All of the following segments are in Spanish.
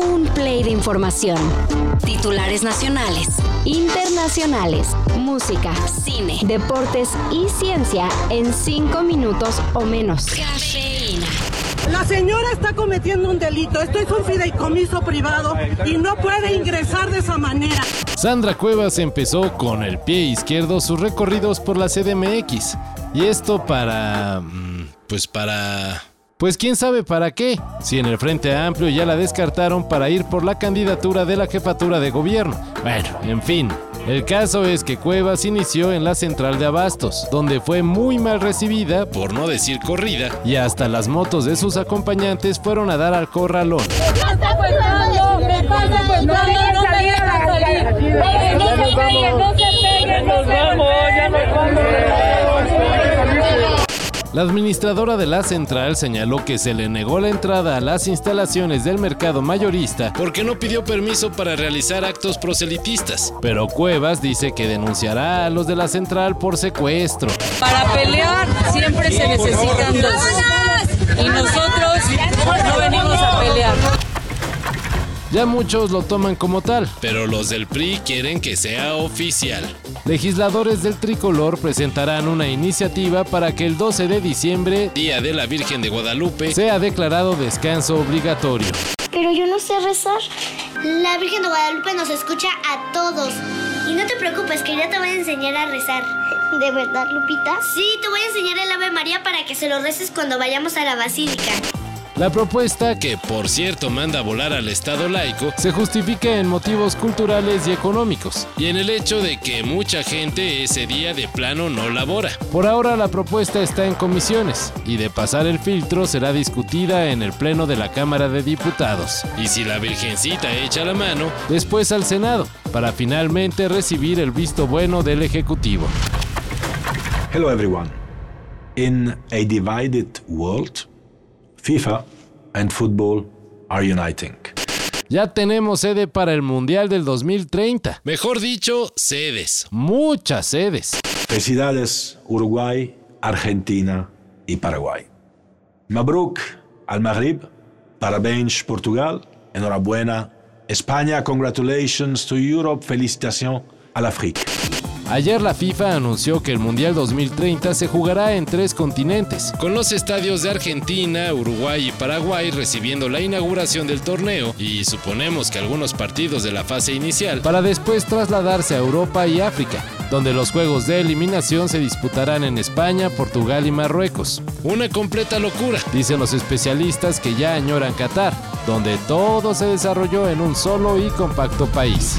Un play de información. Titulares nacionales, internacionales, música, cine, deportes y ciencia en cinco minutos o menos. Cafeína. La señora está cometiendo un delito. Esto es un fideicomiso privado y no puede ingresar de esa manera. Sandra Cuevas empezó con el pie izquierdo sus recorridos por la CDMX. Y esto para... mm, Pues para... Pues quién sabe para qué, si en el Frente Amplio ya la descartaron para ir por la candidatura de la jefatura de gobierno. Bueno, en fin, el caso es que Cuevas inició en la central de Abastos, donde fue muy mal recibida, por no decir corrida, y hasta las motos de sus acompañantes fueron a dar al corralón. me pasa no me dejan salir. No se peguen, no se peguen, nos vamos, ya nos vamos. La administradora de la central señaló que se le negó la entrada a las instalaciones del mercado mayorista porque no pidió permiso para realizar actos proselitistas. Pero Cuevas dice que denunciará a los de la central por secuestro. Para pelear siempre se necesitan dos. Y nosotros no venimos a pelear. Ya muchos lo toman como tal, pero los del PRI quieren que sea oficial. Legisladores del tricolor presentarán una iniciativa para que el 12 de diciembre, Día de la Virgen de Guadalupe, sea declarado descanso obligatorio. Pero yo no sé rezar. La Virgen de Guadalupe nos escucha a todos. Y no te preocupes, que yo te voy a enseñar a rezar. ¿De verdad, Lupita? Sí, te voy a enseñar el Ave María para que se lo reces cuando vayamos a la basílica. La propuesta, que por cierto manda a volar al Estado laico, se justifica en motivos culturales y económicos, y en el hecho de que mucha gente ese día de plano no labora. Por ahora la propuesta está en comisiones, y de pasar el filtro será discutida en el Pleno de la Cámara de Diputados. Y si la Virgencita echa la mano, después al Senado, para finalmente recibir el visto bueno del Ejecutivo. Hello, everyone. In a divided world, FIFA and football are uniting. Ya tenemos sede para el Mundial del 2030. Mejor dicho, sedes. Muchas sedes. Felicidades Uruguay, Argentina y Paraguay. Mabruk al Maghrib, parabéns Portugal, enhorabuena España, congratulations to Europe, felicitación al África. Ayer la FIFA anunció que el Mundial 2030 se jugará en tres continentes, con los estadios de Argentina, Uruguay y Paraguay recibiendo la inauguración del torneo y suponemos que algunos partidos de la fase inicial, para después trasladarse a Europa y África, donde los juegos de eliminación se disputarán en España, Portugal y Marruecos. Una completa locura, dicen los especialistas que ya añoran Qatar, donde todo se desarrolló en un solo y compacto país.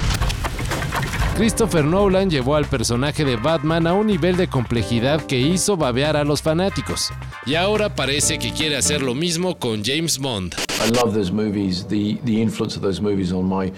Christopher Nolan llevó al personaje de Batman a un nivel de complejidad que hizo babear a los fanáticos. Y ahora parece que quiere hacer lo mismo con James Bond. I love those movies. The the influence of those movies on my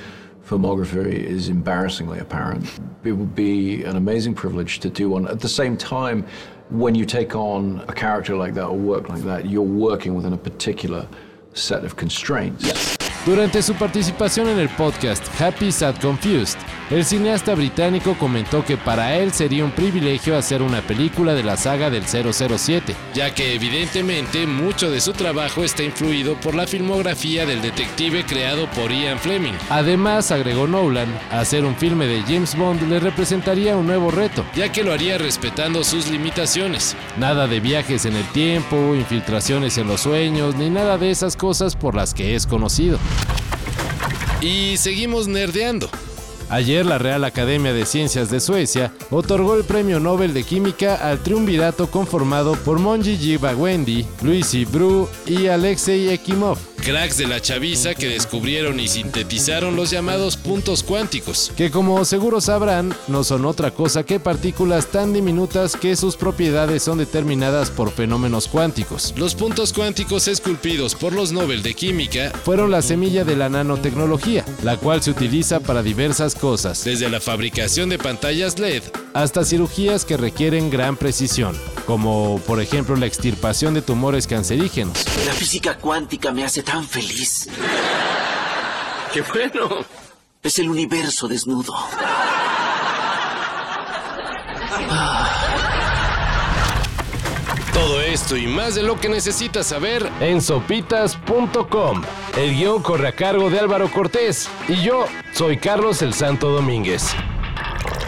filmography is embarrassingly apparent. It would be an amazing privilege to do one. At the same time, when you take on a character like that or work like that, you're working within a particular set of constraints. Durante su participación en el podcast Happy Sad Confused, el cineasta británico comentó que para él sería un privilegio hacer una película de la saga del 007, ya que evidentemente mucho de su trabajo está influido por la filmografía del detective creado por Ian Fleming. Además, agregó Nolan, hacer un filme de James Bond le representaría un nuevo reto, ya que lo haría respetando sus limitaciones. Nada de viajes en el tiempo, infiltraciones en los sueños, ni nada de esas cosas por las que es conocido. Y seguimos nerdeando. Ayer la Real Academia de Ciencias de Suecia otorgó el Premio Nobel de Química al triunvirato conformado por Monji Jibawendi, Luisi Bru y Alexei Ekimov, cracks de la chaviza que descubrieron y sintetizaron los llamados puntos cuánticos, que como seguro sabrán, no son otra cosa que partículas tan diminutas que sus propiedades son determinadas por fenómenos cuánticos. Los puntos cuánticos esculpidos por los Nobel de Química fueron la semilla de la nanotecnología, la cual se utiliza para diversas cosas, desde la fabricación de pantallas LED hasta cirugías que requieren gran precisión, como por ejemplo la extirpación de tumores cancerígenos. La física cuántica me hace tan feliz. ¡Qué bueno! Es el universo desnudo. Todo esto y más de lo que necesitas saber en sopitas.com. El guion corre a cargo de Álvaro Cortés y yo soy Carlos el Santo Domínguez.